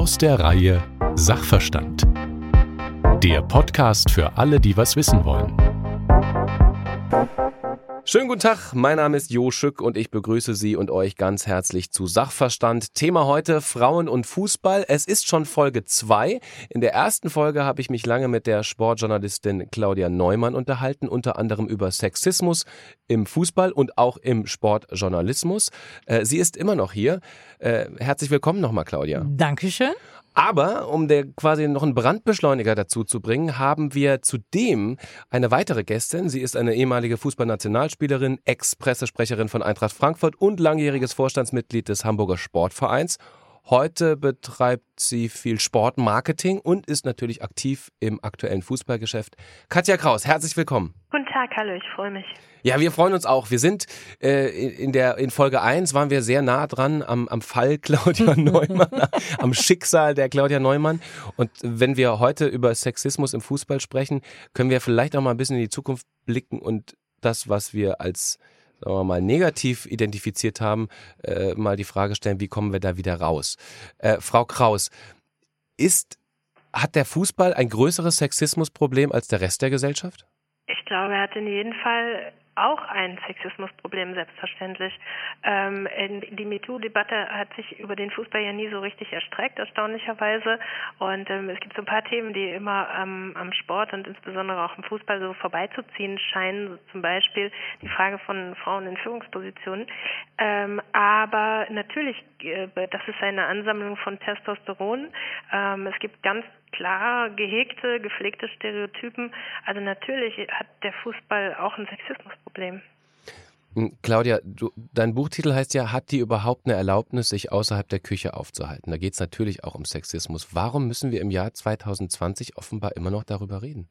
Aus der Reihe Sachverstand. Der Podcast für alle, die was wissen wollen. Schönen guten Tag, mein Name ist Jo Schück und ich begrüße Sie und euch ganz herzlich zu Sachverstand. Thema heute Frauen und Fußball. Es ist schon Folge 2. In der ersten Folge habe ich mich lange mit der Sportjournalistin Claudia Neumann unterhalten, unter anderem über Sexismus im Fußball und auch im Sportjournalismus. Äh, sie ist immer noch hier. Äh, herzlich willkommen nochmal, Claudia. Dankeschön. Aber um der quasi noch einen Brandbeschleuniger dazu zu bringen, haben wir zudem eine weitere Gästin. Sie ist eine ehemalige Fußballnationalspielerin, Ex-Pressesprecherin von Eintracht Frankfurt und langjähriges Vorstandsmitglied des Hamburger Sportvereins. Heute betreibt sie viel Sportmarketing und ist natürlich aktiv im aktuellen Fußballgeschäft. Katja Kraus, herzlich willkommen. Tag, hallo, ich freue mich. Ja, wir freuen uns auch. Wir sind äh, in der in Folge 1 waren wir sehr nah dran am, am Fall Claudia Neumann, am Schicksal der Claudia Neumann. Und wenn wir heute über Sexismus im Fußball sprechen, können wir vielleicht auch mal ein bisschen in die Zukunft blicken und das, was wir als sagen wir mal, negativ identifiziert haben, äh, mal die Frage stellen, wie kommen wir da wieder raus? Äh, Frau Kraus, ist, hat der Fußball ein größeres Sexismusproblem als der Rest der Gesellschaft? Ich glaube, er hat in jedem Fall auch ein Sexismusproblem, selbstverständlich. Ähm, die MeToo-Debatte hat sich über den Fußball ja nie so richtig erstreckt, erstaunlicherweise. Und ähm, es gibt so ein paar Themen, die immer ähm, am Sport und insbesondere auch im Fußball so vorbeizuziehen scheinen. Zum Beispiel die Frage von Frauen in Führungspositionen. Ähm, aber natürlich, äh, das ist eine Ansammlung von Testosteron. Ähm, es gibt ganz klar gehegte, gepflegte Stereotypen. Also natürlich hat der Fußball auch ein Sexismusproblem. Hm, Claudia, du, dein Buchtitel heißt ja, hat die überhaupt eine Erlaubnis, sich außerhalb der Küche aufzuhalten? Da geht es natürlich auch um Sexismus. Warum müssen wir im Jahr 2020 offenbar immer noch darüber reden?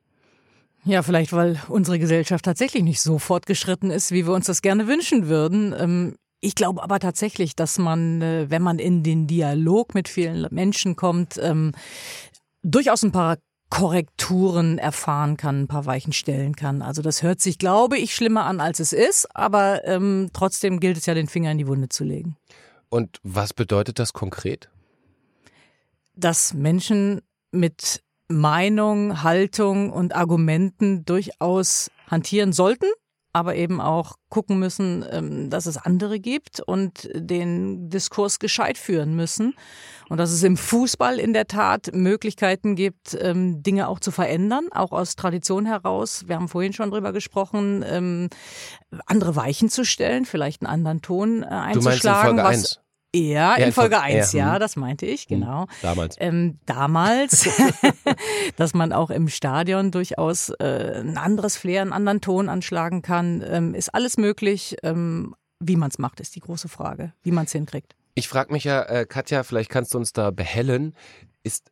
Ja, vielleicht, weil unsere Gesellschaft tatsächlich nicht so fortgeschritten ist, wie wir uns das gerne wünschen würden. Ähm, ich glaube aber tatsächlich, dass man, äh, wenn man in den Dialog mit vielen Menschen kommt, ähm, durchaus ein paar Korrekturen erfahren kann, ein paar Weichen stellen kann. Also das hört sich, glaube ich, schlimmer an, als es ist, aber ähm, trotzdem gilt es ja, den Finger in die Wunde zu legen. Und was bedeutet das konkret? Dass Menschen mit Meinung, Haltung und Argumenten durchaus hantieren sollten, aber eben auch gucken müssen, ähm, dass es andere gibt und den Diskurs gescheit führen müssen. Und dass es im Fußball in der Tat Möglichkeiten gibt, ähm, Dinge auch zu verändern, auch aus Tradition heraus. Wir haben vorhin schon drüber gesprochen, ähm, andere Weichen zu stellen, vielleicht einen anderen Ton einzuschlagen. Äh, du meinst in Folge 1? Ja, in Folge 1, ja, ja, das meinte ich, hm, genau. Damals. Ähm, damals, dass man auch im Stadion durchaus äh, ein anderes Flair, einen anderen Ton anschlagen kann, ähm, ist alles möglich. Ähm, wie man es macht, ist die große Frage, wie man es hinkriegt. Ich frage mich ja, äh, Katja, vielleicht kannst du uns da behellen. Ist,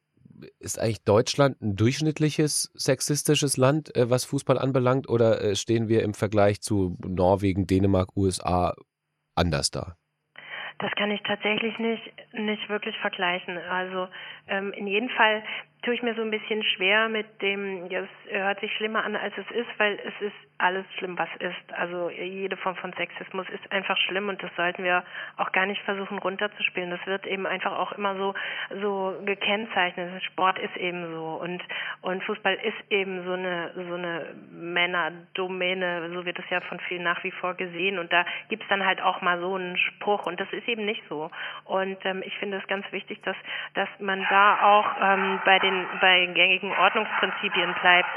ist eigentlich Deutschland ein durchschnittliches sexistisches Land, äh, was Fußball anbelangt, oder äh, stehen wir im Vergleich zu Norwegen, Dänemark, USA anders da? Das kann ich tatsächlich nicht, nicht wirklich vergleichen. Also ähm, in jedem Fall tue ich mir so ein bisschen schwer mit dem, ja, es hört sich schlimmer an, als es ist, weil es ist alles schlimm, was ist. Also jede Form von Sexismus ist einfach schlimm und das sollten wir auch gar nicht versuchen runterzuspielen. Das wird eben einfach auch immer so so gekennzeichnet. Sport ist eben so und und Fußball ist eben so eine so eine Männerdomäne, so wird es ja von vielen nach wie vor gesehen und da gibt's dann halt auch mal so einen Spruch und das ist eben nicht so. Und ähm, ich finde es ganz wichtig, dass dass man da auch ähm, bei den bei gängigen Ordnungsprinzipien bleibt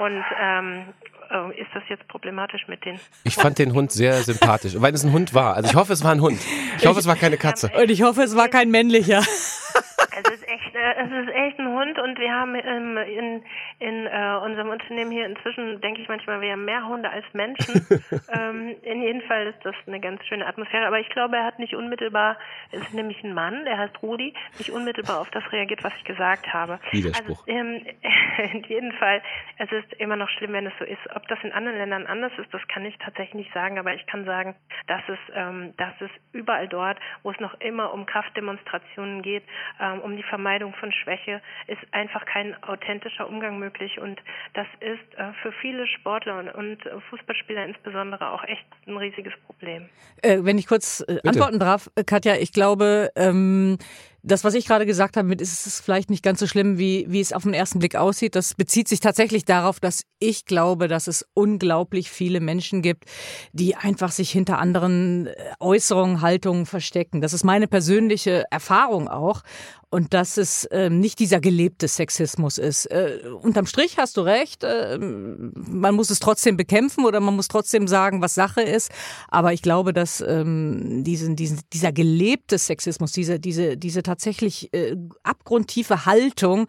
und ähm, äh, ist das jetzt problematisch mit den. Ich fand den Hund sehr sympathisch, weil es ein Hund war. Also ich hoffe, es war ein Hund. Ich hoffe, es war keine Katze. Und ich hoffe, es war kein männlicher. Es ist echt, äh, es ist echt ein Hund und wir haben ähm, in, in äh, unserem Unternehmen hier inzwischen, denke ich manchmal, wir haben mehr Hunde als Menschen. ähm, in jedem Fall ist das eine ganz schöne Atmosphäre. Aber ich glaube, er hat nicht unmittelbar, es ist nämlich ein Mann, der heißt Rudi, nicht unmittelbar auf das reagiert, was ich gesagt habe. Widerspruch. Also, ähm, in jedem Fall, es ist immer noch schlimm, wenn es so ist. Ob das in anderen Ländern anders ist, das kann ich tatsächlich nicht sagen, aber ich kann sagen, dass es, ähm, dass es überall dort, wo es noch immer um Kraftdemonstrationen geht, ähm, um die Vermeidung von Schwäche ist einfach kein authentischer Umgang möglich und das ist äh, für viele Sportler und, und, Fußballspieler insbesondere auch echt ein riesiges Problem. Äh, wenn ich kurz äh, antworten darf, äh, Katja, ich glaube, ähm, das, was ich gerade gesagt habe, mit ist es vielleicht nicht ganz so schlimm, wie, wie es auf den ersten Blick aussieht. Das bezieht sich tatsächlich darauf, dass ich glaube, dass es unglaublich viele Menschen gibt, die einfach sich hinter anderen äh, Äußerungen, Haltungen verstecken. Das ist meine persönliche Erfahrung auch und dass es ähm, nicht dieser gelebte Sexismus ist. Äh, unterm Strich hast du recht, äh, man muss es trotzdem bekämpfen oder man muss trotzdem sagen, was Sache ist. Aber ich glaube, dass ähm, diesen, diesen, dieser gelebte Sexismus, diese, diese, diese tatsächlich äh, abgrundtiefe Haltung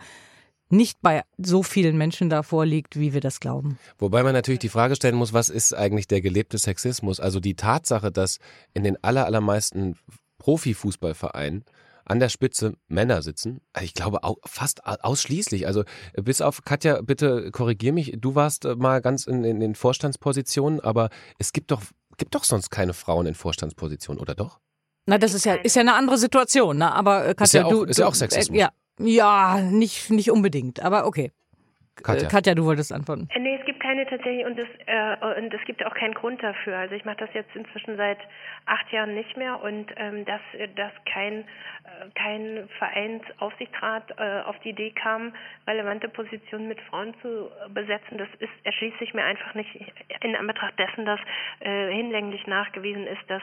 nicht bei so vielen Menschen da vorliegt, wie wir das glauben. Wobei man natürlich die Frage stellen muss, was ist eigentlich der gelebte Sexismus? Also die Tatsache, dass in den allermeisten Profifußballvereinen an der Spitze Männer sitzen. Also ich glaube auch fast ausschließlich. Also bis auf Katja, bitte korrigier mich. Du warst äh, mal ganz in, in den Vorstandspositionen, aber es gibt doch gibt doch sonst keine Frauen in Vorstandspositionen, oder doch? Na, das ist ja ist ja eine andere Situation. Ne? Aber Katja, ist ja auch, du, ist ja auch Sexismus. Äh, ja, ja, nicht nicht unbedingt. Aber okay. Katja. Äh, Katja, du wolltest antworten. Äh, nee, es gibt keine tatsächlich und es, äh, und es gibt auch keinen Grund dafür. Also ich mache das jetzt inzwischen seit acht Jahren nicht mehr und ähm, dass, dass kein, äh, kein Vereinsaufsichtsrat äh, auf die Idee kam, relevante Positionen mit Frauen zu besetzen, das ist, erschließt sich mir einfach nicht in Anbetracht dessen, dass äh, hinlänglich nachgewiesen ist, dass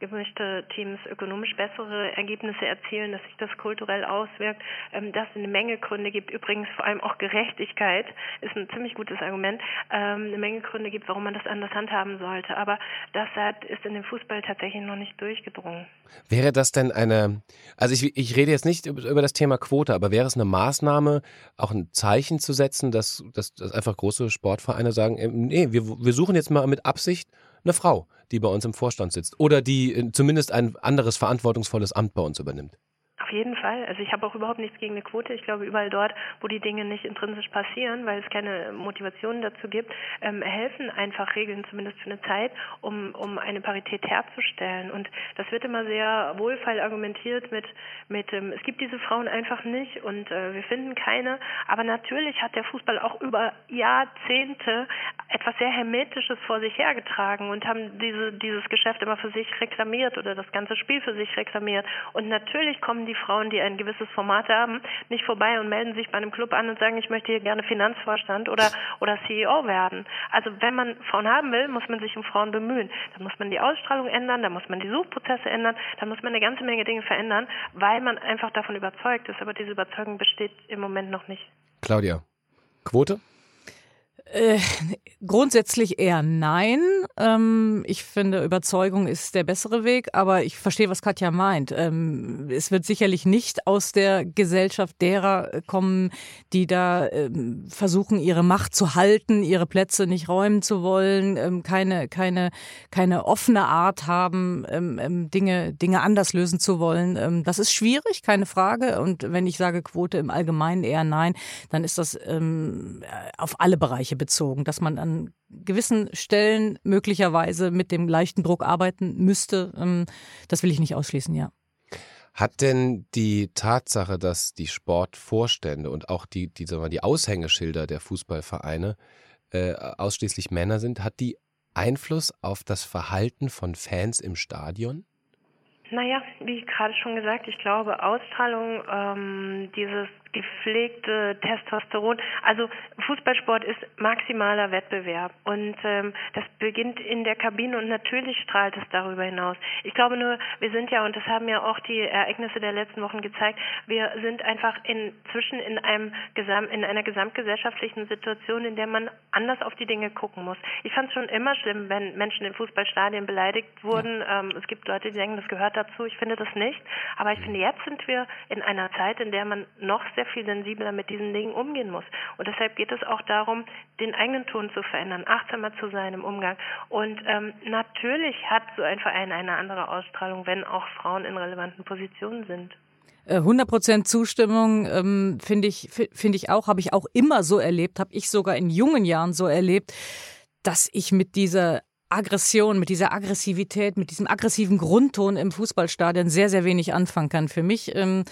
gemischte Teams ökonomisch bessere Ergebnisse erzielen, dass sich das kulturell auswirkt, ähm, dass es eine Menge Gründe gibt, übrigens vor allem auch Gerechtigkeit Sicherheit ist ein ziemlich gutes Argument, ähm, eine Menge Gründe gibt, warum man das anders handhaben sollte. Aber das hat, ist in dem Fußball tatsächlich noch nicht durchgedrungen. Wäre das denn eine, also ich, ich rede jetzt nicht über das Thema Quote, aber wäre es eine Maßnahme, auch ein Zeichen zu setzen, dass, dass, dass einfach große Sportvereine sagen, nee, wir, wir suchen jetzt mal mit Absicht eine Frau, die bei uns im Vorstand sitzt oder die äh, zumindest ein anderes verantwortungsvolles Amt bei uns übernimmt? Auf jeden Fall. Also ich habe auch überhaupt nichts gegen eine Quote. Ich glaube, überall dort, wo die Dinge nicht intrinsisch passieren, weil es keine Motivation dazu gibt, ähm, helfen einfach Regeln zumindest für eine Zeit, um, um eine Parität herzustellen. Und das wird immer sehr wohlfeil argumentiert mit, mit ähm, es gibt diese Frauen einfach nicht und äh, wir finden keine. Aber natürlich hat der Fußball auch über Jahrzehnte etwas sehr Hermetisches vor sich hergetragen und haben diese, dieses Geschäft immer für sich reklamiert oder das ganze Spiel für sich reklamiert. Und natürlich kommen die Frauen, die ein gewisses Format haben, nicht vorbei und melden sich bei einem Club an und sagen, ich möchte hier gerne Finanzvorstand oder, oder CEO werden. Also wenn man Frauen haben will, muss man sich um Frauen bemühen. Da muss man die Ausstrahlung ändern, da muss man die Suchprozesse ändern, da muss man eine ganze Menge Dinge verändern, weil man einfach davon überzeugt ist. Aber diese Überzeugung besteht im Moment noch nicht. Claudia, Quote? Äh, grundsätzlich eher nein. Ähm, ich finde, Überzeugung ist der bessere Weg, aber ich verstehe, was Katja meint. Ähm, es wird sicherlich nicht aus der Gesellschaft derer kommen, die da ähm, versuchen, ihre Macht zu halten, ihre Plätze nicht räumen zu wollen, ähm, keine, keine, keine offene Art haben, ähm, ähm, Dinge, Dinge anders lösen zu wollen. das ist schwierig, keine Frage. Und wenn ich sage Quote im Allgemeinen eher nein, dann ist das auf alle Bereiche bezogen, dass man an gewissen Stellen möglicherweise mit dem leichten Druck arbeiten müsste. Ähm, das will ich nicht ausschließen, ja. Hat denn die Tatsache, dass die Sportvorstände und auch die, die, sagen wir, die Aushängeschilder der Fußballvereine äh, ausschließlich Männer sind, hat die Einfluss auf das Verhalten von Fans im Stadion? Naja, wie gerade schon gesagt, ich glaube, Ausstrahlung, ähm, dieses gepflegte Testosteron. Also Fußballsport ist maximaler Wettbewerb und ähm, das beginnt in der Kabine und natürlich strahlt es darüber hinaus. Ich glaube nur, wir sind ja und das haben ja auch die Ereignisse der letzten Wochen gezeigt. Wir sind einfach inzwischen in einem Gesam in einer gesamtgesellschaftlichen Situation, in der man anders auf die Dinge gucken muss. Ich fand es schon immer schlimm, wenn Menschen in Fußballstadien beleidigt wurden. Ja. Ähm, es gibt Leute, die denken, das gehört dazu. Ich finde das nicht. Aber ich finde, jetzt sind wir in einer Zeit, in der man noch sehr viel sensibler mit diesen Dingen umgehen muss. Und deshalb geht es auch darum, den eigenen Ton zu verändern, achtsamer zu sein im Umgang. Und ähm, natürlich hat so ein Verein eine andere Ausstrahlung, wenn auch Frauen in relevanten Positionen sind. 100% äh, Zustimmung ähm, finde ich finde ich auch, habe ich auch immer so erlebt, habe ich sogar in jungen Jahren so erlebt, dass ich mit dieser Aggression, mit dieser Aggressivität, mit diesem aggressiven Grundton im Fußballstadion sehr, sehr wenig anfangen kann. Für mich ähm,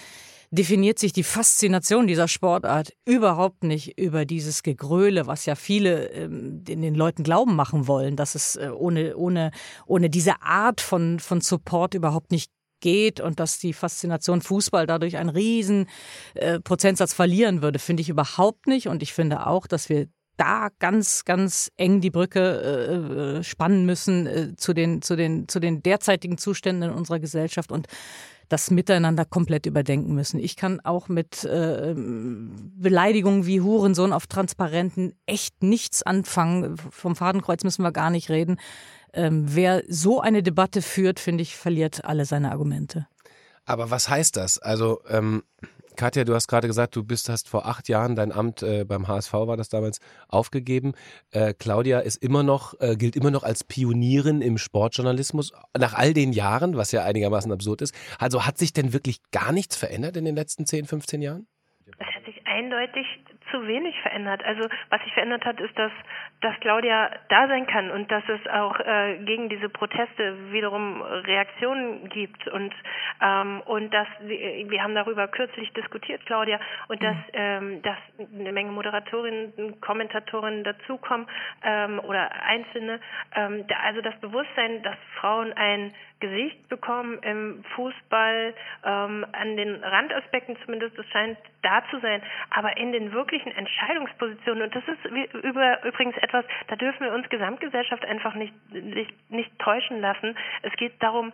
definiert sich die Faszination dieser Sportart überhaupt nicht über dieses Gegröle, was ja viele ähm, den Leuten glauben machen wollen, dass es äh, ohne, ohne, ohne diese Art von, von Support überhaupt nicht geht und dass die Faszination Fußball dadurch einen riesen äh, Prozentsatz verlieren würde, finde ich überhaupt nicht. Und ich finde auch, dass wir da ganz, ganz eng die Brücke äh, spannen müssen äh, zu, den, zu, den, zu den derzeitigen Zuständen in unserer Gesellschaft und das Miteinander komplett überdenken müssen. Ich kann auch mit äh, Beleidigungen wie Hurensohn auf Transparenten echt nichts anfangen. Vom Fadenkreuz müssen wir gar nicht reden. Ähm, wer so eine Debatte führt, finde ich, verliert alle seine Argumente. Aber was heißt das? Also ähm, Katja, du hast gerade gesagt, du bist, hast vor acht Jahren dein Amt äh, beim HSV war das damals aufgegeben. Äh, Claudia ist immer noch, äh, gilt immer noch als Pionierin im Sportjournalismus nach all den Jahren, was ja einigermaßen absurd ist. Also hat sich denn wirklich gar nichts verändert in den letzten 10, 15 Jahren? Es hat sich eindeutig zu wenig verändert. Also was sich verändert hat, ist, dass, dass Claudia da sein kann und dass es auch äh, gegen diese Proteste wiederum Reaktionen gibt und ähm, und dass wir haben darüber kürzlich diskutiert, Claudia, und dass mhm. ähm, dass eine Menge Moderatorinnen, Kommentatorinnen dazukommen ähm, oder Einzelne. Ähm, also das Bewusstsein, dass Frauen ein Gesicht bekommen im Fußball, ähm, an den Randaspekten zumindest, das scheint da zu sein, aber in den wirklichen Entscheidungspositionen, und das ist über, übrigens etwas, da dürfen wir uns Gesamtgesellschaft einfach nicht, nicht, nicht täuschen lassen. Es geht darum,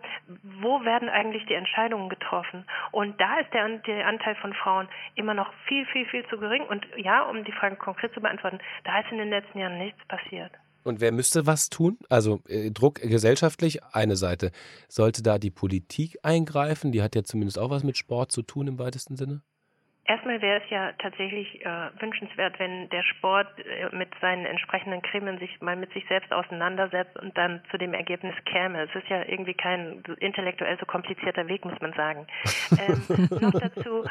wo werden eigentlich die Entscheidungen getroffen? Und da ist der, der Anteil von Frauen immer noch viel, viel, viel zu gering. Und ja, um die Frage konkret zu beantworten, da ist in den letzten Jahren nichts passiert. Und wer müsste was tun? Also äh, Druck gesellschaftlich, eine Seite. Sollte da die Politik eingreifen? Die hat ja zumindest auch was mit Sport zu tun im weitesten Sinne. Erstmal wäre es ja tatsächlich äh, wünschenswert, wenn der Sport äh, mit seinen entsprechenden Gremien sich mal mit sich selbst auseinandersetzt und dann zu dem Ergebnis käme. Es ist ja irgendwie kein intellektuell so komplizierter Weg, muss man sagen. Ähm, noch dazu,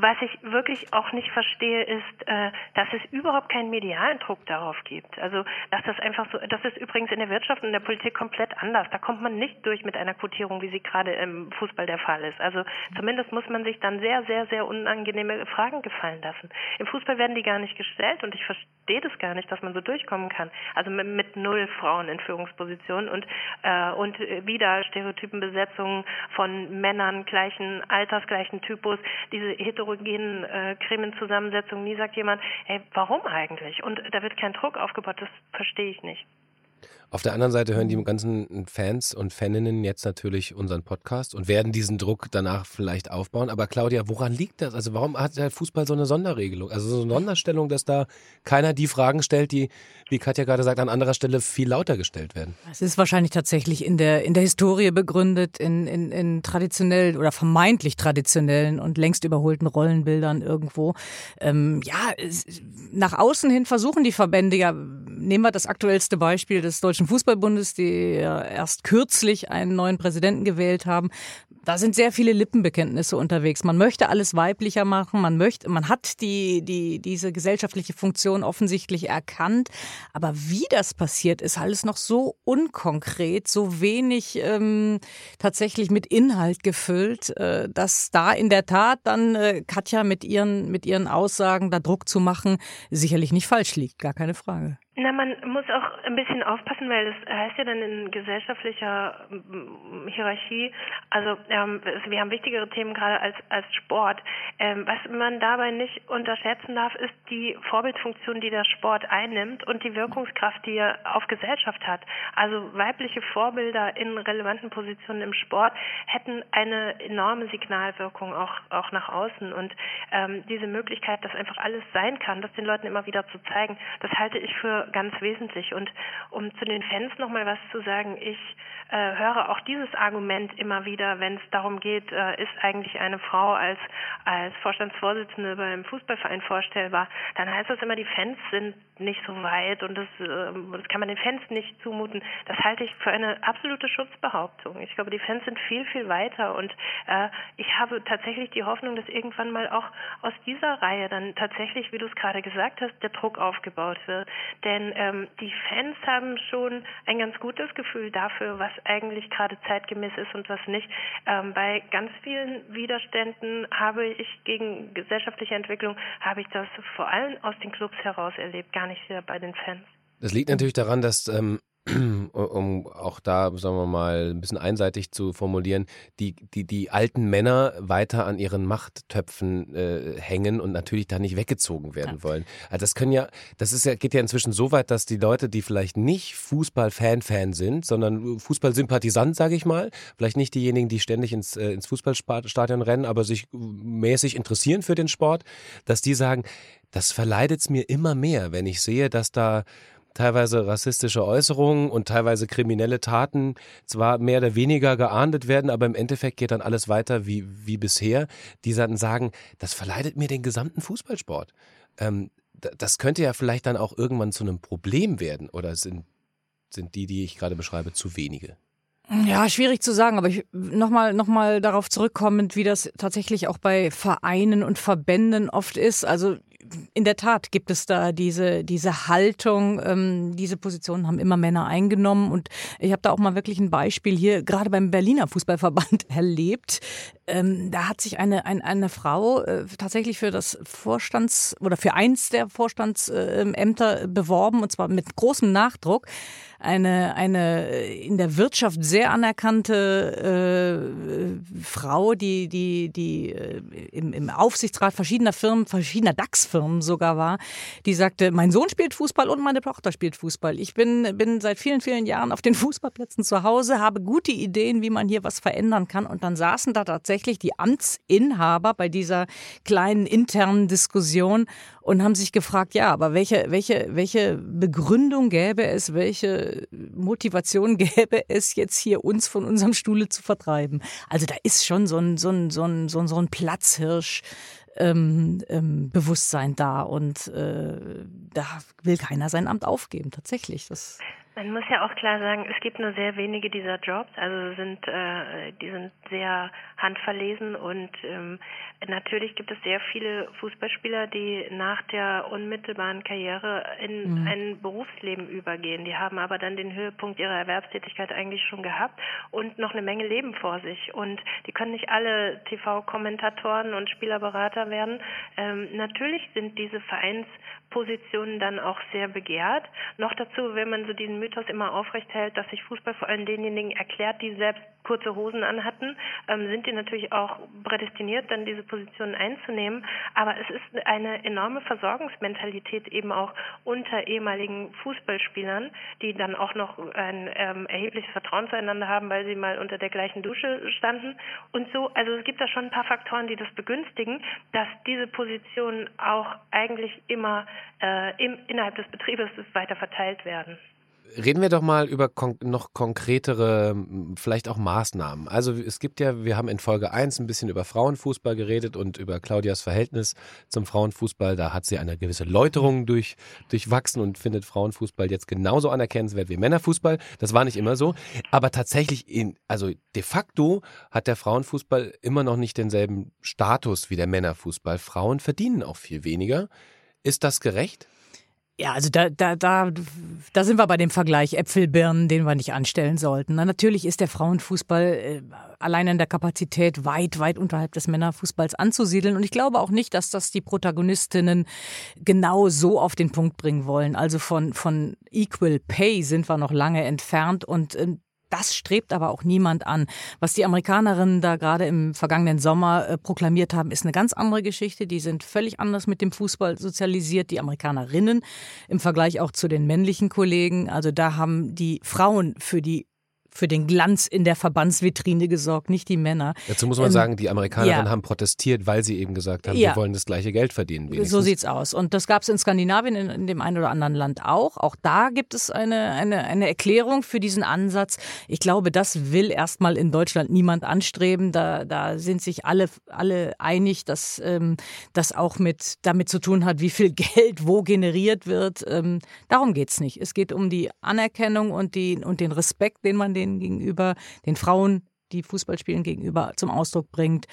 was ich wirklich auch nicht verstehe, ist, äh, dass es überhaupt keinen medialen Druck darauf gibt. Also, dass das einfach so, das ist übrigens in der Wirtschaft und in der Politik komplett anders. Da kommt man nicht durch mit einer Quotierung, wie sie gerade im Fußball der Fall ist. Also, zumindest muss man sich dann sehr, sehr, sehr unangenehme Fragen gefallen lassen. Im Fußball werden die gar nicht gestellt und ich verstehe das gar nicht, dass man so durchkommen kann. Also mit, mit null Frauen in Führungspositionen und, äh, und wieder Stereotypenbesetzungen von Männern gleichen Alters, gleichen Typus, diese heterogenen äh, Gremienzusammensetzungen. Nie sagt jemand, hey, warum eigentlich? Und da wird kein Druck aufgebaut, das verstehe ich nicht. Auf der anderen Seite hören die ganzen Fans und Faninnen jetzt natürlich unseren Podcast und werden diesen Druck danach vielleicht aufbauen. Aber Claudia, woran liegt das? Also warum hat der Fußball so eine Sonderregelung? Also so eine Sonderstellung, dass da keiner die Fragen stellt, die, wie Katja gerade sagt, an anderer Stelle viel lauter gestellt werden? Es ist wahrscheinlich tatsächlich in der, in der Historie begründet, in, in, in traditionell oder vermeintlich traditionellen und längst überholten Rollenbildern irgendwo. Ähm, ja, nach außen hin versuchen die Verbände ja, nehmen wir das aktuellste Beispiel des Deutschen Deutschen Fußballbundes, die erst kürzlich einen neuen Präsidenten gewählt haben. Da sind sehr viele Lippenbekenntnisse unterwegs. Man möchte alles weiblicher machen, man möchte, man hat die, die, diese gesellschaftliche Funktion offensichtlich erkannt. Aber wie das passiert, ist alles noch so unkonkret, so wenig ähm, tatsächlich mit Inhalt gefüllt, äh, dass da in der Tat dann äh, Katja mit ihren, mit ihren Aussagen da Druck zu machen, sicherlich nicht falsch liegt, gar keine Frage. Na, man muss auch ein bisschen aufpassen, weil das heißt ja dann in gesellschaftlicher mm, Hierarchie, also ähm, wir haben wichtigere Themen gerade als, als Sport. Ähm, was man dabei nicht unterschätzen darf, ist die Vorbildfunktion, die der Sport einnimmt und die Wirkungskraft, die er auf Gesellschaft hat. Also weibliche Vorbilder in relevanten Positionen im Sport hätten eine enorme Signalwirkung auch, auch nach außen und ähm, diese Möglichkeit, dass einfach alles sein kann, das den Leuten immer wieder zu zeigen, das halte ich für ganz wesentlich. Und um zu den Fans nochmal was zu sagen, ich äh, höre auch dieses Argument immer wieder, wenn es darum geht, äh, ist eigentlich eine Frau als, als Vorstandsvorsitzende beim Fußballverein vorstellbar, dann heißt das immer, die Fans sind nicht so weit und das, äh, das kann man den Fans nicht zumuten. Das halte ich für eine absolute Schutzbehauptung. Ich glaube, die Fans sind viel, viel weiter und äh, ich habe tatsächlich die Hoffnung, dass irgendwann mal auch aus dieser Reihe dann tatsächlich, wie du es gerade gesagt hast, der Druck aufgebaut wird. Denn ähm, die Fans haben schon ein ganz gutes Gefühl dafür, was eigentlich gerade zeitgemäß ist und was nicht. Ähm, bei ganz vielen Widerständen habe ich gegen gesellschaftliche Entwicklung, habe ich das vor allem aus den Clubs heraus erlebt, gar nicht bei den Fans. Das liegt natürlich daran, dass ähm, um auch da, sagen wir mal, ein bisschen einseitig zu formulieren, die, die, die alten Männer weiter an ihren Machttöpfen äh, hängen und natürlich da nicht weggezogen werden ja. wollen. Also das können ja, das ist ja, geht ja inzwischen so weit, dass die Leute, die vielleicht nicht Fußball-Fan-Fan sind, sondern Fußball-Sympathisant, sage ich mal, vielleicht nicht diejenigen, die ständig ins, äh, ins Fußballstadion rennen, aber sich mäßig interessieren für den Sport, dass die sagen, das verleidet es mir immer mehr, wenn ich sehe, dass da teilweise rassistische Äußerungen und teilweise kriminelle Taten zwar mehr oder weniger geahndet werden, aber im Endeffekt geht dann alles weiter wie, wie bisher. Die dann sagen, das verleidet mir den gesamten Fußballsport. Ähm, das könnte ja vielleicht dann auch irgendwann zu einem Problem werden oder sind, sind die, die ich gerade beschreibe, zu wenige? Ja, schwierig zu sagen, aber ich nochmal noch mal darauf zurückkommend, wie das tatsächlich auch bei Vereinen und Verbänden oft ist. Also in der Tat gibt es da diese, diese Haltung, ähm, diese Positionen haben immer Männer eingenommen und ich habe da auch mal wirklich ein Beispiel hier gerade beim Berliner Fußballverband erlebt. Ähm, da hat sich eine, ein, eine Frau äh, tatsächlich für das Vorstands- oder für eins der Vorstandsämter äh, beworben und zwar mit großem Nachdruck eine, eine in der Wirtschaft sehr anerkannte äh, Frau, die, die, die äh, im, im Aufsichtsrat verschiedener Firmen, verschiedener DAX-Firmen sogar war, die sagte, mein Sohn spielt Fußball und meine Tochter spielt Fußball. Ich bin, bin seit vielen, vielen Jahren auf den Fußballplätzen zu Hause, habe gute Ideen, wie man hier was verändern kann. Und dann saßen da tatsächlich die Amtsinhaber bei dieser kleinen internen Diskussion und haben sich gefragt, ja, aber welche, welche, welche Begründung gäbe es, welche Motivation gäbe es jetzt hier uns von unserem Stuhle zu vertreiben? Also da ist schon so ein, so ein, so ein, so ein, so ein Platzhirsch. Ähm, ähm, Bewusstsein da und äh, da will keiner sein Amt aufgeben, tatsächlich. Das man muss ja auch klar sagen, es gibt nur sehr wenige dieser Jobs, also sind äh, die sind sehr handverlesen und ähm, natürlich gibt es sehr viele Fußballspieler, die nach der unmittelbaren Karriere in mhm. ein Berufsleben übergehen. Die haben aber dann den Höhepunkt ihrer Erwerbstätigkeit eigentlich schon gehabt und noch eine Menge Leben vor sich und die können nicht alle TV-Kommentatoren und Spielerberater werden. Ähm, natürlich sind diese Vereinspositionen dann auch sehr begehrt. Noch dazu, wenn man so diesen Mythos immer aufrecht hält, dass sich Fußball vor allem denjenigen erklärt, die selbst kurze Hosen anhatten, ähm, die natürlich auch prädestiniert, dann diese Positionen einzunehmen. Aber es ist eine enorme Versorgungsmentalität eben auch unter ehemaligen Fußballspielern, die dann auch noch ein ähm, erhebliches Vertrauen zueinander haben, weil sie mal unter der gleichen Dusche standen. Und so, also es gibt da schon ein paar Faktoren, die das begünstigen, dass diese Positionen auch eigentlich immer äh, im, innerhalb des Betriebes weiter verteilt werden. Reden wir doch mal über kon noch konkretere, vielleicht auch Maßnahmen. Also es gibt ja, wir haben in Folge 1 ein bisschen über Frauenfußball geredet und über Claudias Verhältnis zum Frauenfußball. Da hat sie eine gewisse Läuterung durch, durchwachsen und findet Frauenfußball jetzt genauso anerkennenswert wie Männerfußball. Das war nicht immer so. Aber tatsächlich, in, also de facto hat der Frauenfußball immer noch nicht denselben Status wie der Männerfußball. Frauen verdienen auch viel weniger. Ist das gerecht? Ja, also da, da, da, da sind wir bei dem Vergleich Äpfelbirnen, den wir nicht anstellen sollten. Na, natürlich ist der Frauenfußball äh, allein in der Kapazität weit, weit unterhalb des Männerfußballs anzusiedeln. Und ich glaube auch nicht, dass das die Protagonistinnen genau so auf den Punkt bringen wollen. Also von, von Equal Pay sind wir noch lange entfernt. Und äh, das strebt aber auch niemand an. Was die Amerikanerinnen da gerade im vergangenen Sommer äh, proklamiert haben, ist eine ganz andere Geschichte. Die sind völlig anders mit dem Fußball sozialisiert, die Amerikanerinnen im Vergleich auch zu den männlichen Kollegen. Also da haben die Frauen für die für den Glanz in der Verbandsvitrine gesorgt, nicht die Männer. Dazu muss man ähm, sagen, die Amerikanerinnen ja. haben protestiert, weil sie eben gesagt haben, ja. wir wollen das gleiche Geld verdienen. Wenigstens. So sieht's aus. Und das gab es in Skandinavien, in, in, dem einen oder anderen Land auch. Auch da gibt es eine, eine, eine Erklärung für diesen Ansatz. Ich glaube, das will erstmal in Deutschland niemand anstreben. Da, da sind sich alle, alle einig, dass ähm, das auch mit damit zu tun hat, wie viel Geld wo generiert wird. Ähm, darum geht's nicht. Es geht um die Anerkennung und, die, und den Respekt, den man den denen gegenüber, den Frauen, die Fußball spielen, gegenüber zum Ausdruck bringt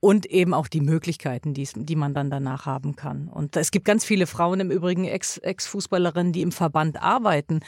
und eben auch die Möglichkeiten, die, die man dann danach haben kann. Und es gibt ganz viele Frauen im Übrigen, Ex-Fußballerinnen, die im Verband arbeiten.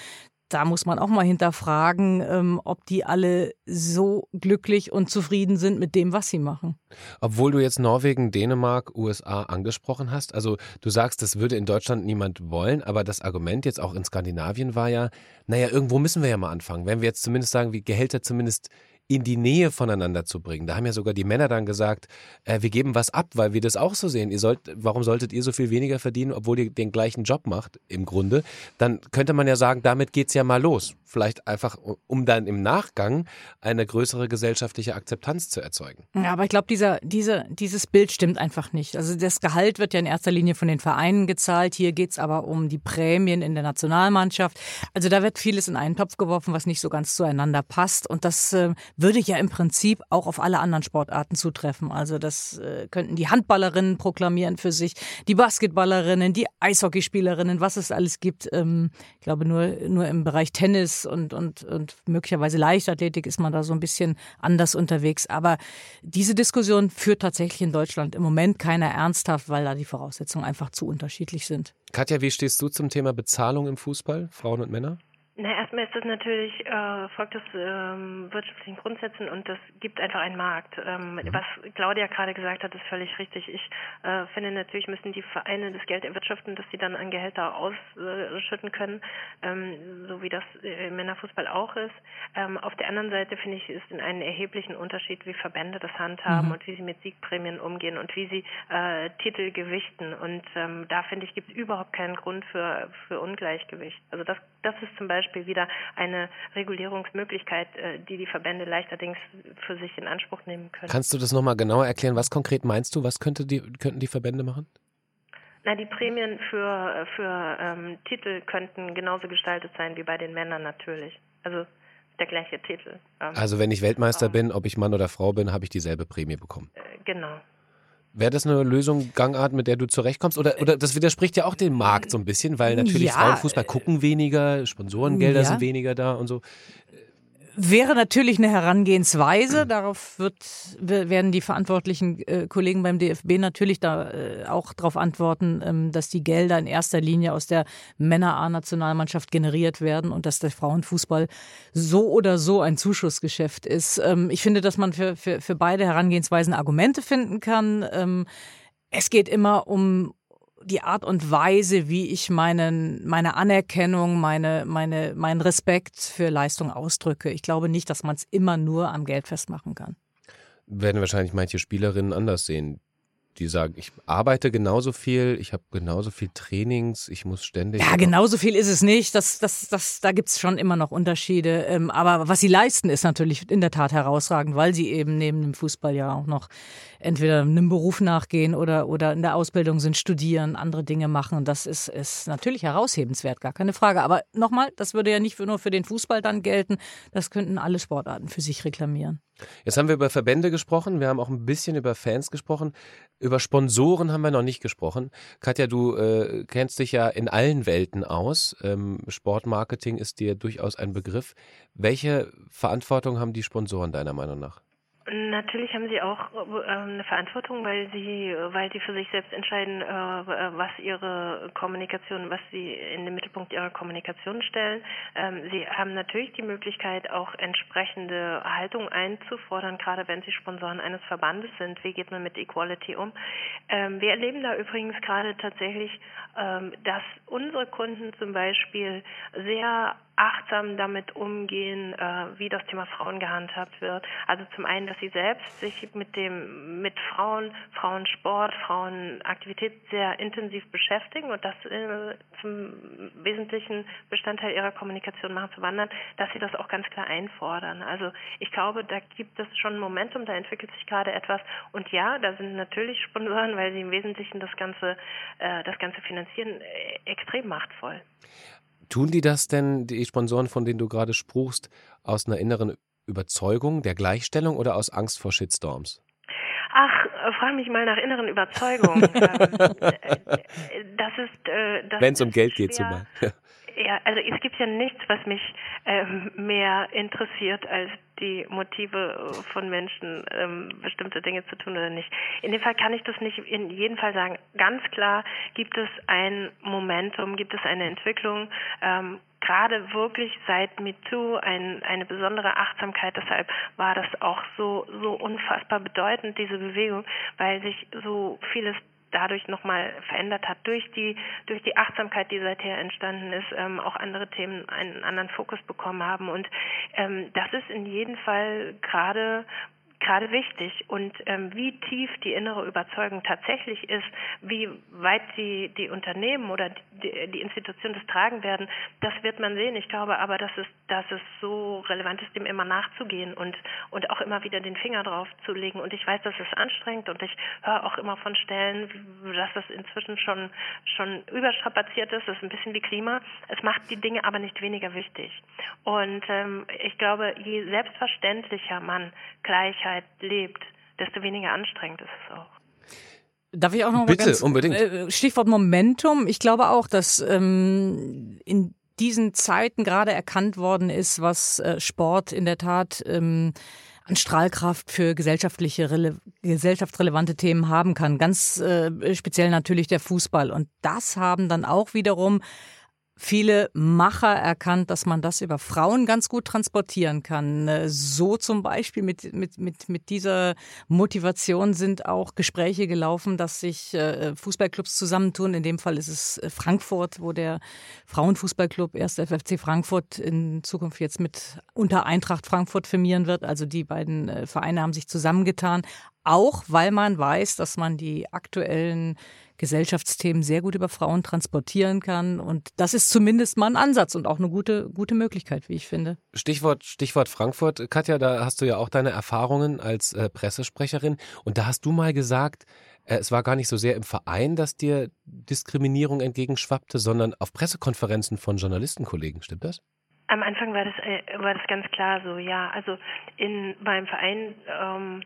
Da muss man auch mal hinterfragen, ähm, ob die alle so glücklich und zufrieden sind mit dem, was sie machen. Obwohl du jetzt Norwegen, Dänemark, USA angesprochen hast, also du sagst, das würde in Deutschland niemand wollen, aber das Argument jetzt auch in Skandinavien war ja, naja, irgendwo müssen wir ja mal anfangen. Wenn wir jetzt zumindest sagen, wie Gehälter zumindest in die Nähe voneinander zu bringen. Da haben ja sogar die Männer dann gesagt, äh, wir geben was ab, weil wir das auch so sehen. Ihr sollt, warum solltet ihr so viel weniger verdienen, obwohl ihr den gleichen Job macht, im Grunde? Dann könnte man ja sagen, damit geht's ja mal los. Vielleicht einfach, um dann im Nachgang eine größere gesellschaftliche Akzeptanz zu erzeugen. Ja, aber ich glaube, dieser, diese, dieses Bild stimmt einfach nicht. Also das Gehalt wird ja in erster Linie von den Vereinen gezahlt. Hier geht's aber um die Prämien in der Nationalmannschaft. Also da wird vieles in einen Topf geworfen, was nicht so ganz zueinander passt. Und das äh, würde ja im Prinzip auch auf alle anderen Sportarten zutreffen. Also das äh, könnten die Handballerinnen proklamieren für sich, die Basketballerinnen, die Eishockeyspielerinnen, was es alles gibt. Ähm, ich glaube, nur, nur im Bereich Tennis und, und, und möglicherweise Leichtathletik ist man da so ein bisschen anders unterwegs. Aber diese Diskussion führt tatsächlich in Deutschland im Moment keiner ernsthaft, weil da die Voraussetzungen einfach zu unterschiedlich sind. Katja, wie stehst du zum Thema Bezahlung im Fußball, Frauen und Männer? Na, erstmal ist das natürlich, äh, folgt das ähm, wirtschaftlichen Grundsätzen und das gibt einfach einen Markt. Ähm, mhm. Was Claudia gerade gesagt hat, ist völlig richtig. Ich äh, finde natürlich müssen die Vereine das Geld erwirtschaften, dass sie dann an Gehälter ausschütten können, ähm, so wie das im Männerfußball auch ist. Ähm, auf der anderen Seite finde ich, ist in einen erheblichen Unterschied, wie Verbände das handhaben mhm. und wie sie mit Siegprämien umgehen und wie sie äh, Titel gewichten. Und ähm, da finde ich, gibt es überhaupt keinen Grund für, für Ungleichgewicht. Also das, das ist zum Beispiel Beispiel wieder eine Regulierungsmöglichkeit, äh, die die Verbände leichterdings für sich in Anspruch nehmen können. Kannst du das nochmal genauer erklären? Was konkret meinst du? Was könnte die, könnten die Verbände machen? Na, die Prämien für, für ähm, Titel könnten genauso gestaltet sein wie bei den Männern natürlich. Also der gleiche Titel. Ähm, also wenn ich Weltmeister ähm, bin, ob ich Mann oder Frau bin, habe ich dieselbe Prämie bekommen. Äh, genau. Wäre das eine Lösung, Gangart, mit der du zurechtkommst? Oder, oder das widerspricht ja auch dem Markt so ein bisschen, weil natürlich ja, Frauenfußball gucken weniger, Sponsorengelder ja. sind weniger da und so wäre natürlich eine Herangehensweise. Darauf wird, werden die verantwortlichen äh, Kollegen beim DFB natürlich da äh, auch darauf antworten, ähm, dass die Gelder in erster Linie aus der Männer-A-Nationalmannschaft generiert werden und dass der Frauenfußball so oder so ein Zuschussgeschäft ist. Ähm, ich finde, dass man für, für, für beide Herangehensweisen Argumente finden kann. Ähm, es geht immer um, die Art und Weise, wie ich meinen, meine Anerkennung, meine, meine, meinen Respekt für Leistung ausdrücke. Ich glaube nicht, dass man es immer nur am Geld festmachen kann. Werden wahrscheinlich manche Spielerinnen anders sehen die sagen, ich arbeite genauso viel, ich habe genauso viel Trainings, ich muss ständig. Ja, genauso viel ist es nicht. Das, das, das, da gibt's schon immer noch Unterschiede. Ähm, aber was sie leisten, ist natürlich in der Tat herausragend, weil sie eben neben dem Fußball ja auch noch entweder einem Beruf nachgehen oder, oder in der Ausbildung sind, studieren, andere Dinge machen. Das ist, ist natürlich heraushebenswert, gar keine Frage. Aber nochmal, das würde ja nicht nur für den Fußball dann gelten, das könnten alle Sportarten für sich reklamieren. Jetzt haben wir über Verbände gesprochen, wir haben auch ein bisschen über Fans gesprochen. Über Sponsoren haben wir noch nicht gesprochen. Katja, du äh, kennst dich ja in allen Welten aus. Ähm, Sportmarketing ist dir durchaus ein Begriff. Welche Verantwortung haben die Sponsoren deiner Meinung nach? Natürlich haben sie auch äh, eine Verantwortung, weil sie, weil sie für sich selbst entscheiden, äh, was ihre Kommunikation, was sie in den Mittelpunkt ihrer Kommunikation stellen. Ähm, sie haben natürlich die Möglichkeit, auch entsprechende Haltung einzufordern, gerade wenn sie Sponsoren eines Verbandes sind. Wie geht man mit Equality um? Ähm, wir erleben da übrigens gerade tatsächlich, ähm, dass unsere Kunden zum Beispiel sehr achtsam damit umgehen, äh, wie das Thema Frauen gehandhabt wird. Also zum einen, dass sie selbst sich mit dem mit Frauen, Frauensport, Frauenaktivität sehr intensiv beschäftigen und das äh, zum wesentlichen Bestandteil ihrer Kommunikation machen zu wandern, dass sie das auch ganz klar einfordern. Also ich glaube, da gibt es schon Momentum, da entwickelt sich gerade etwas und ja, da sind natürlich Sponsoren, weil sie im Wesentlichen das ganze äh, das ganze finanzieren äh, extrem machtvoll. Tun die das denn, die Sponsoren, von denen du gerade spruchst, aus einer inneren Überzeugung der Gleichstellung oder aus Angst vor Shitstorms? Ach, äh, frag mich mal nach inneren Überzeugungen. Ähm, äh, das ist. Äh, Wenn es um Geld schwer. geht, zumal. Ja. Ja, also es gibt ja nichts, was mich ähm, mehr interessiert als die Motive von Menschen, ähm, bestimmte Dinge zu tun oder nicht. In dem Fall kann ich das nicht in jedem Fall sagen. Ganz klar gibt es ein Momentum, gibt es eine Entwicklung. Ähm, gerade wirklich seit MeToo ein, eine besondere Achtsamkeit. Deshalb war das auch so, so unfassbar bedeutend, diese Bewegung, weil sich so vieles dadurch nochmal verändert hat durch die durch die Achtsamkeit, die seither entstanden ist, ähm, auch andere Themen einen anderen Fokus bekommen haben. Und ähm, das ist in jedem Fall gerade gerade wichtig. Und ähm, wie tief die innere Überzeugung tatsächlich ist, wie weit sie die Unternehmen oder die, die Institutionen das tragen werden, das wird man sehen. Ich glaube aber, dass es, dass es so relevant ist, dem immer nachzugehen und, und auch immer wieder den Finger drauf zu legen. Und ich weiß, das ist anstrengend und ich höre auch immer von Stellen, dass das inzwischen schon, schon überstrapaziert ist. Das ist ein bisschen wie Klima. Es macht die Dinge aber nicht weniger wichtig. Und ähm, ich glaube, je selbstverständlicher man Gleichheit Zeit lebt, desto weniger anstrengend ist es auch. Darf ich auch noch Bitte, mal ganz, unbedingt. Äh, Stichwort Momentum. Ich glaube auch, dass ähm, in diesen Zeiten gerade erkannt worden ist, was äh, Sport in der Tat ähm, an Strahlkraft für gesellschaftliche, rele gesellschaftsrelevante Themen haben kann. Ganz äh, speziell natürlich der Fußball. Und das haben dann auch wiederum viele Macher erkannt, dass man das über Frauen ganz gut transportieren kann. Äh, so zum Beispiel mit, mit, mit, mit dieser Motivation sind auch Gespräche gelaufen, dass sich äh, Fußballclubs zusammentun. In dem Fall ist es äh, Frankfurt, wo der Frauenfußballclub 1. FFC Frankfurt in Zukunft jetzt mit unter Eintracht Frankfurt firmieren wird. Also die beiden Vereine haben sich zusammengetan, auch weil man weiß, dass man die aktuellen Gesellschaftsthemen sehr gut über Frauen transportieren kann. Und das ist zumindest mal ein Ansatz und auch eine gute, gute Möglichkeit, wie ich finde. Stichwort, Stichwort Frankfurt. Katja, da hast du ja auch deine Erfahrungen als äh, Pressesprecherin. Und da hast du mal gesagt, äh, es war gar nicht so sehr im Verein, dass dir Diskriminierung entgegenschwappte, sondern auf Pressekonferenzen von Journalistenkollegen. Stimmt das? Am Anfang war das, äh, war das ganz klar so, ja. Also in beim Verein ähm,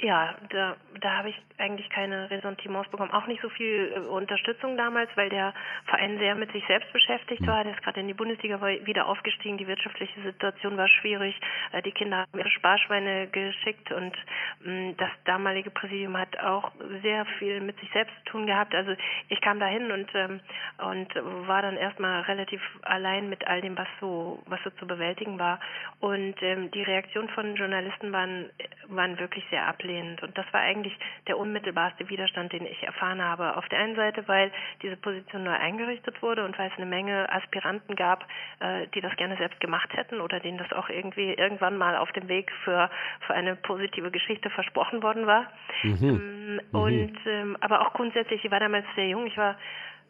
ja, da, da habe ich eigentlich keine Ressentiments bekommen. Auch nicht so viel äh, Unterstützung damals, weil der Verein sehr mit sich selbst beschäftigt war. Der ist gerade in die Bundesliga wieder aufgestiegen. Die wirtschaftliche Situation war schwierig. Äh, die Kinder haben ihre Sparschweine geschickt und mh, das damalige Präsidium hat auch sehr viel mit sich selbst zu tun gehabt. Also ich kam dahin und ähm, und war dann erstmal relativ allein mit all dem, was so was so zu bewältigen war. Und ähm, die Reaktion von Journalisten waren waren wirklich sehr ablehnend ablehnend. Und das war eigentlich der unmittelbarste Widerstand, den ich erfahren habe. Auf der einen Seite, weil diese Position neu eingerichtet wurde und weil es eine Menge Aspiranten gab, äh, die das gerne selbst gemacht hätten oder denen das auch irgendwie irgendwann mal auf dem Weg für, für eine positive Geschichte versprochen worden war. Mhm. Ähm, mhm. Und ähm, aber auch grundsätzlich, ich war damals sehr jung, ich war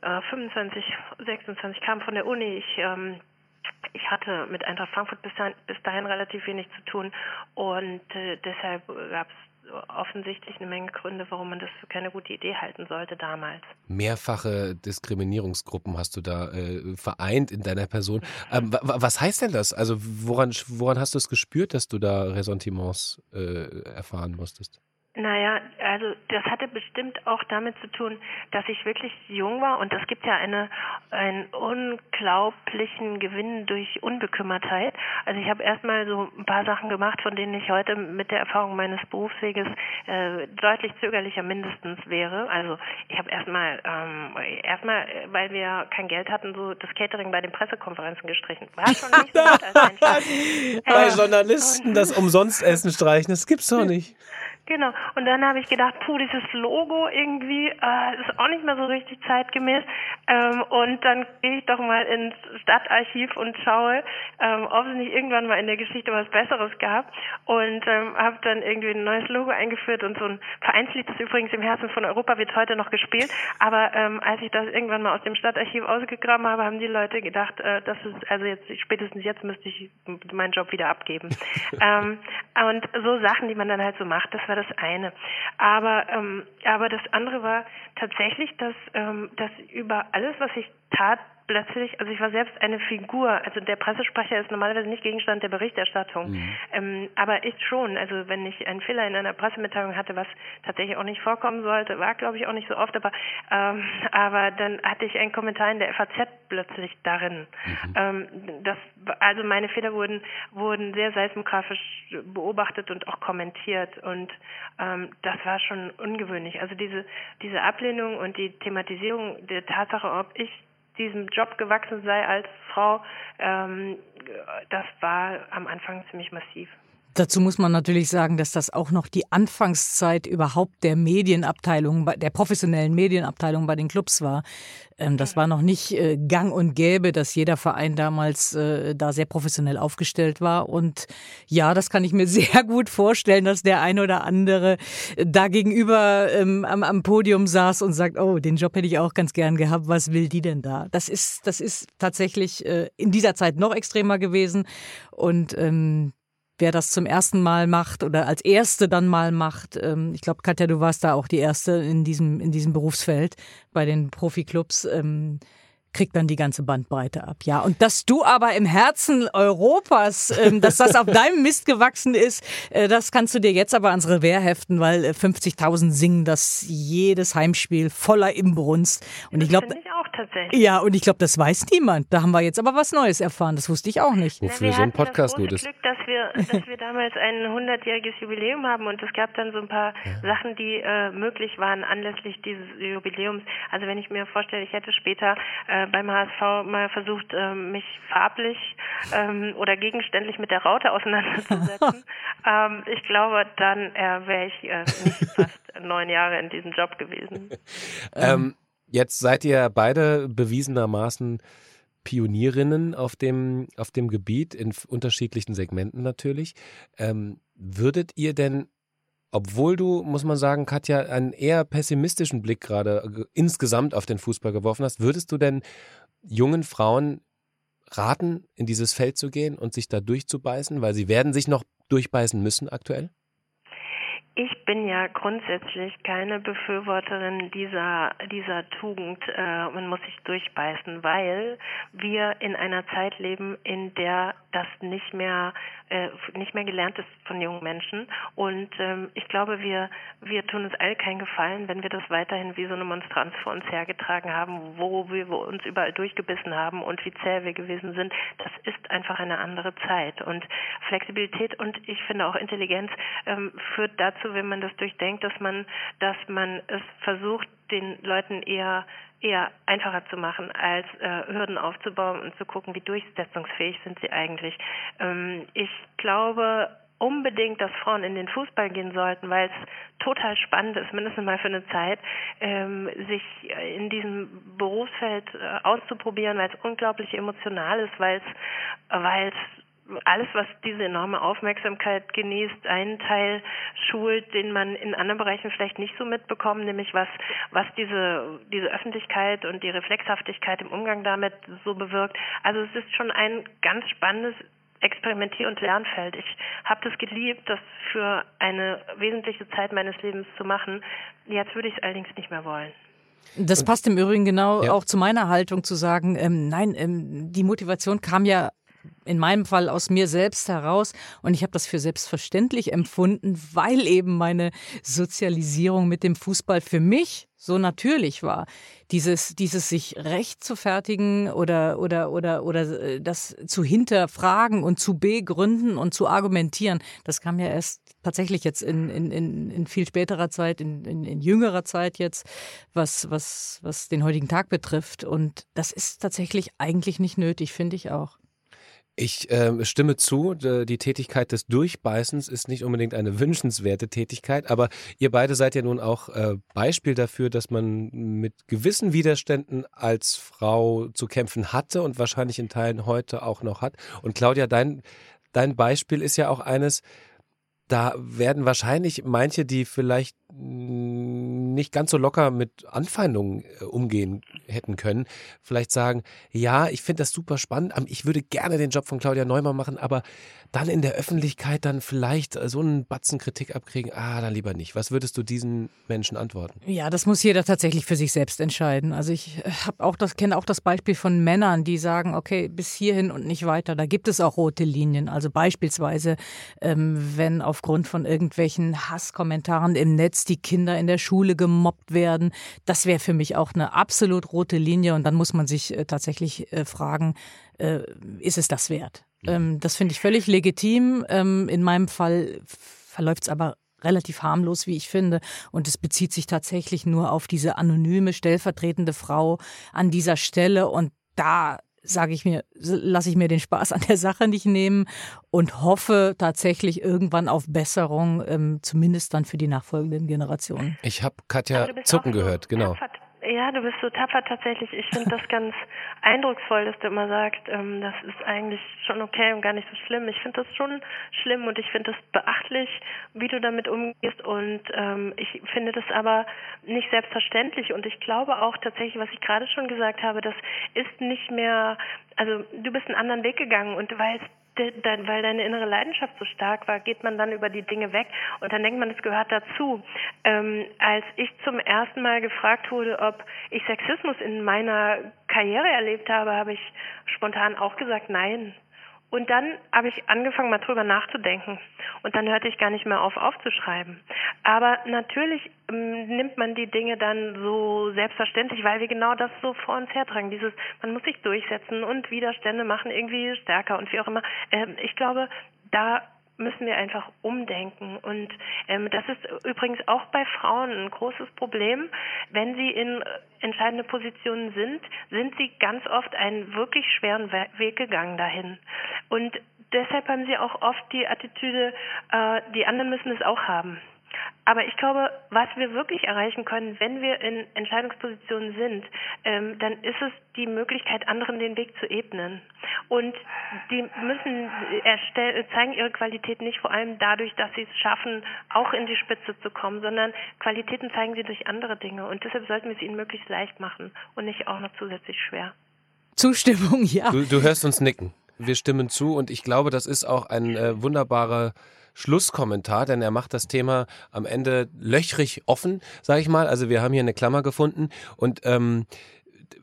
äh, 25, 26, kam von der Uni, ich ähm, ich hatte mit Eintracht Frankfurt bis dahin, bis dahin relativ wenig zu tun und äh, deshalb gab es offensichtlich eine Menge Gründe, warum man das für keine gute Idee halten sollte damals. Mehrfache Diskriminierungsgruppen hast du da äh, vereint in deiner Person. Ähm, was heißt denn das? Also woran, woran hast du es gespürt, dass du da Ressentiments äh, erfahren musstest? Naja, also das hatte bestimmt auch damit zu tun, dass ich wirklich jung war und das gibt ja eine, einen unglaublichen Gewinn durch Unbekümmertheit. Also ich habe erstmal so ein paar Sachen gemacht, von denen ich heute mit der Erfahrung meines Berufsweges äh, deutlich zögerlicher mindestens wäre. Also ich habe erstmal ähm, erstmal, weil wir kein Geld hatten, so das Catering bei den Pressekonferenzen gestrichen. War schon nicht so gut als Bei äh, Journalisten das umsonst Essen streichen, das gibt's doch nicht. Genau. Und dann habe ich gedacht, puh, dieses Logo irgendwie äh, ist auch nicht mehr so richtig zeitgemäß. Ähm, und dann gehe ich doch mal ins Stadtarchiv und schaue, ähm, ob es nicht irgendwann mal in der Geschichte was Besseres gab. Und ähm, habe dann irgendwie ein neues Logo eingeführt und so ein Vereinslied, das übrigens im Herzen von Europa wird heute noch gespielt. Aber ähm, als ich das irgendwann mal aus dem Stadtarchiv ausgegraben habe, haben die Leute gedacht, äh, das ist also jetzt spätestens jetzt müsste ich meinen Job wieder abgeben. ähm, und so Sachen, die man dann halt so macht, das war das eine. Aber, ähm, aber das andere war tatsächlich, dass, ähm, dass über alles, was ich tat, plötzlich, also ich war selbst eine Figur, also der Pressesprecher ist normalerweise nicht Gegenstand der Berichterstattung, mhm. ähm, aber ich schon, also wenn ich einen Fehler in einer Pressemitteilung hatte, was tatsächlich auch nicht vorkommen sollte, war glaube ich auch nicht so oft, aber ähm, aber dann hatte ich einen Kommentar in der FAZ plötzlich darin. Mhm. Ähm, das, also meine Fehler wurden wurden sehr seismografisch beobachtet und auch kommentiert und ähm, das war schon ungewöhnlich. Also diese diese Ablehnung und die Thematisierung der Tatsache, ob ich diesem Job gewachsen sei als Frau, ähm, das war am Anfang ziemlich massiv. Dazu muss man natürlich sagen, dass das auch noch die Anfangszeit überhaupt der Medienabteilung, der professionellen Medienabteilung bei den Clubs war. Ähm, das war noch nicht äh, gang und gäbe, dass jeder Verein damals äh, da sehr professionell aufgestellt war. Und ja, das kann ich mir sehr gut vorstellen, dass der eine oder andere da gegenüber ähm, am, am Podium saß und sagt, oh, den Job hätte ich auch ganz gern gehabt. Was will die denn da? Das ist, das ist tatsächlich äh, in dieser Zeit noch extremer gewesen. Und ähm, wer das zum ersten Mal macht oder als erste dann mal macht. Ähm, ich glaube, Katja, du warst da auch die erste in diesem, in diesem Berufsfeld bei den Profiklubs. Ähm, kriegt dann die ganze Bandbreite ab. Ja, und dass du aber im Herzen Europas, ähm, dass das auf deinem Mist gewachsen ist, äh, das kannst du dir jetzt aber ans Revers heften, weil äh, 50.000 singen das jedes Heimspiel voller Imbrunst. Und ich glaube, ja, und ich glaube, das weiß niemand. Da haben wir jetzt aber was Neues erfahren. Das wusste ich auch nicht. Wofür so ein Podcast gut ist. Glück, dass wir, dass wir damals ein 100-jähriges Jubiläum haben und es gab dann so ein paar ja. Sachen, die äh, möglich waren anlässlich dieses Jubiläums. Also wenn ich mir vorstelle, ich hätte später äh, beim HSV mal versucht, äh, mich farblich ähm, oder gegenständlich mit der Raute auseinanderzusetzen. ähm, ich glaube, dann äh, wäre ich äh, nicht fast neun Jahre in diesem Job gewesen. ähm, jetzt seid ihr beide bewiesenermaßen Pionierinnen auf dem, auf dem Gebiet, in unterschiedlichen Segmenten natürlich. Ähm, würdet ihr denn obwohl du, muss man sagen, Katja, einen eher pessimistischen Blick gerade äh, insgesamt auf den Fußball geworfen hast, würdest du denn jungen Frauen raten, in dieses Feld zu gehen und sich da durchzubeißen, weil sie werden sich noch durchbeißen müssen aktuell? Ich bin ja grundsätzlich keine Befürworterin dieser, dieser Tugend, äh, man muss sich durchbeißen, weil wir in einer Zeit leben, in der das nicht mehr äh, nicht mehr gelernt ist von jungen Menschen. Und ähm, ich glaube, wir, wir tun uns all keinen Gefallen, wenn wir das weiterhin wie so eine Monstranz vor uns hergetragen haben, wo wir uns überall durchgebissen haben und wie zäh wir gewesen sind. Das ist einfach eine andere Zeit. Und Flexibilität und ich finde auch Intelligenz ähm, führt dazu, wenn man das durchdenkt, dass man, dass man es versucht, den Leuten eher eher einfacher zu machen, als äh, Hürden aufzubauen und zu gucken, wie durchsetzungsfähig sind sie eigentlich. Ähm, ich glaube unbedingt, dass Frauen in den Fußball gehen sollten, weil es total spannend ist, mindestens mal für eine Zeit, ähm, sich in diesem Berufsfeld äh, auszuprobieren, weil es unglaublich emotional ist, weil es weil es alles, was diese enorme Aufmerksamkeit genießt, einen Teil schult, den man in anderen Bereichen vielleicht nicht so mitbekommt, nämlich was, was diese, diese Öffentlichkeit und die Reflexhaftigkeit im Umgang damit so bewirkt. Also es ist schon ein ganz spannendes Experimentier- und Lernfeld. Ich habe das geliebt, das für eine wesentliche Zeit meines Lebens zu machen. Jetzt würde ich es allerdings nicht mehr wollen. Das passt im Übrigen genau ja. auch zu meiner Haltung zu sagen, ähm, nein, ähm, die Motivation kam ja in meinem Fall aus mir selbst heraus und ich habe das für selbstverständlich empfunden, weil eben meine Sozialisierung mit dem Fußball für mich so natürlich war. Dieses, dieses sich recht zu fertigen oder, oder, oder, oder äh, das zu hinterfragen und zu begründen und zu argumentieren, das kam ja erst tatsächlich jetzt in, in, in, in viel späterer Zeit, in, in, in jüngerer Zeit jetzt, was, was, was den heutigen Tag betrifft. Und das ist tatsächlich eigentlich nicht nötig, finde ich auch. Ich äh, stimme zu, die Tätigkeit des Durchbeißens ist nicht unbedingt eine wünschenswerte Tätigkeit, aber ihr beide seid ja nun auch äh, Beispiel dafür, dass man mit gewissen Widerständen als Frau zu kämpfen hatte und wahrscheinlich in Teilen heute auch noch hat. Und Claudia, dein, dein Beispiel ist ja auch eines, da werden wahrscheinlich manche, die vielleicht nicht ganz so locker mit Anfeindungen äh, umgehen hätten können, vielleicht sagen, ja, ich finde das super spannend, ich würde gerne den Job von Claudia Neumann machen, aber dann in der Öffentlichkeit dann vielleicht äh, so einen Batzen Kritik abkriegen, ah, dann lieber nicht. Was würdest du diesen Menschen antworten? Ja, das muss jeder tatsächlich für sich selbst entscheiden. Also ich äh, habe auch das kenne auch das Beispiel von Männern, die sagen, okay, bis hierhin und nicht weiter. Da gibt es auch rote Linien. Also beispielsweise, ähm, wenn aufgrund von irgendwelchen Hasskommentaren im Netz die Kinder in der Schule gemobbt werden, das wäre für mich auch eine absolut rote Linie. Und dann muss man sich äh, tatsächlich äh, fragen, äh, ist es das wert? Ähm, das finde ich völlig legitim. Ähm, in meinem Fall verläuft es aber relativ harmlos, wie ich finde. Und es bezieht sich tatsächlich nur auf diese anonyme stellvertretende Frau an dieser Stelle. Und da sage ich mir, lasse ich mir den Spaß an der Sache nicht nehmen und hoffe tatsächlich irgendwann auf Besserung, ähm, zumindest dann für die nachfolgenden Generationen. Ich habe Katja Zucken gehört, genau. Ja, du bist so tapfer tatsächlich. Ich finde das ganz eindrucksvoll, dass du immer sagst, ähm, das ist eigentlich schon okay und gar nicht so schlimm. Ich finde das schon schlimm und ich finde das beachtlich, wie du damit umgehst und ähm, ich finde das aber nicht selbstverständlich und ich glaube auch tatsächlich, was ich gerade schon gesagt habe, das ist nicht mehr, also du bist einen anderen Weg gegangen und weißt weil deine innere Leidenschaft so stark war, geht man dann über die Dinge weg und dann denkt man, es gehört dazu. Ähm, als ich zum ersten Mal gefragt wurde, ob ich Sexismus in meiner Karriere erlebt habe, habe ich spontan auch gesagt, nein. Und dann habe ich angefangen, mal drüber nachzudenken. Und dann hörte ich gar nicht mehr auf, aufzuschreiben. Aber natürlich ähm, nimmt man die Dinge dann so selbstverständlich, weil wir genau das so vor uns hertragen. Dieses, man muss sich durchsetzen und Widerstände machen irgendwie stärker und wie auch immer. Ähm, ich glaube, da müssen wir einfach umdenken. Und ähm, das ist übrigens auch bei Frauen ein großes Problem. Wenn sie in entscheidende Positionen sind, sind sie ganz oft einen wirklich schweren Weg gegangen dahin. Und deshalb haben sie auch oft die Attitüde, äh, die anderen müssen es auch haben. Aber ich glaube, was wir wirklich erreichen können, wenn wir in Entscheidungspositionen sind, ähm, dann ist es die Möglichkeit, anderen den Weg zu ebnen. Und die müssen erstellen, zeigen ihre Qualität nicht vor allem dadurch, dass sie es schaffen, auch in die Spitze zu kommen, sondern Qualitäten zeigen sie durch andere Dinge. Und deshalb sollten wir es ihnen möglichst leicht machen und nicht auch noch zusätzlich schwer. Zustimmung, ja. Du, du hörst uns nicken. Wir stimmen zu und ich glaube, das ist auch ein äh, wunderbarer Schlusskommentar, denn er macht das Thema am Ende löchrig offen, sage ich mal. Also wir haben hier eine Klammer gefunden und ähm,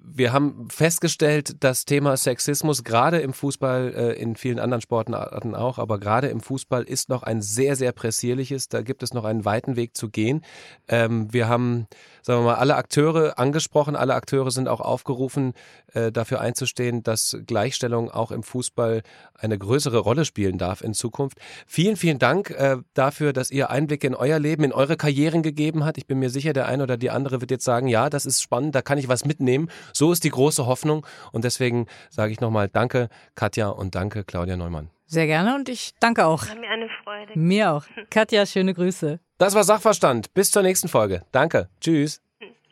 wir haben festgestellt, das Thema Sexismus gerade im Fußball, äh, in vielen anderen Sportarten auch, aber gerade im Fußball ist noch ein sehr, sehr pressierliches. Da gibt es noch einen weiten Weg zu gehen. Ähm, wir haben, sagen wir mal, alle Akteure angesprochen. Alle Akteure sind auch aufgerufen, äh, dafür einzustehen, dass Gleichstellung auch im Fußball eine größere Rolle spielen darf in Zukunft. Vielen, vielen Dank äh, dafür, dass ihr Einblicke in euer Leben, in eure Karrieren gegeben habt. Ich bin mir sicher, der eine oder die andere wird jetzt sagen, ja, das ist spannend, da kann ich was mitnehmen. So ist die große Hoffnung und deswegen sage ich nochmal Danke, Katja und danke, Claudia Neumann. Sehr gerne und ich danke auch. War mir eine Freude. Mir auch. Katja, schöne Grüße. Das war Sachverstand. Bis zur nächsten Folge. Danke. Tschüss.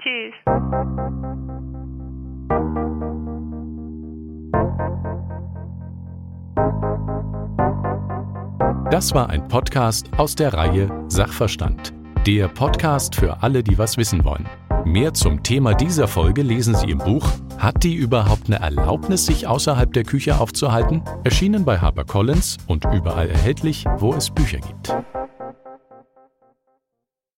Tschüss. Das war ein Podcast aus der Reihe Sachverstand. Der Podcast für alle, die was wissen wollen. Mehr zum Thema dieser Folge lesen Sie im Buch Hat die überhaupt eine Erlaubnis, sich außerhalb der Küche aufzuhalten? Erschienen bei HarperCollins und überall erhältlich, wo es Bücher gibt.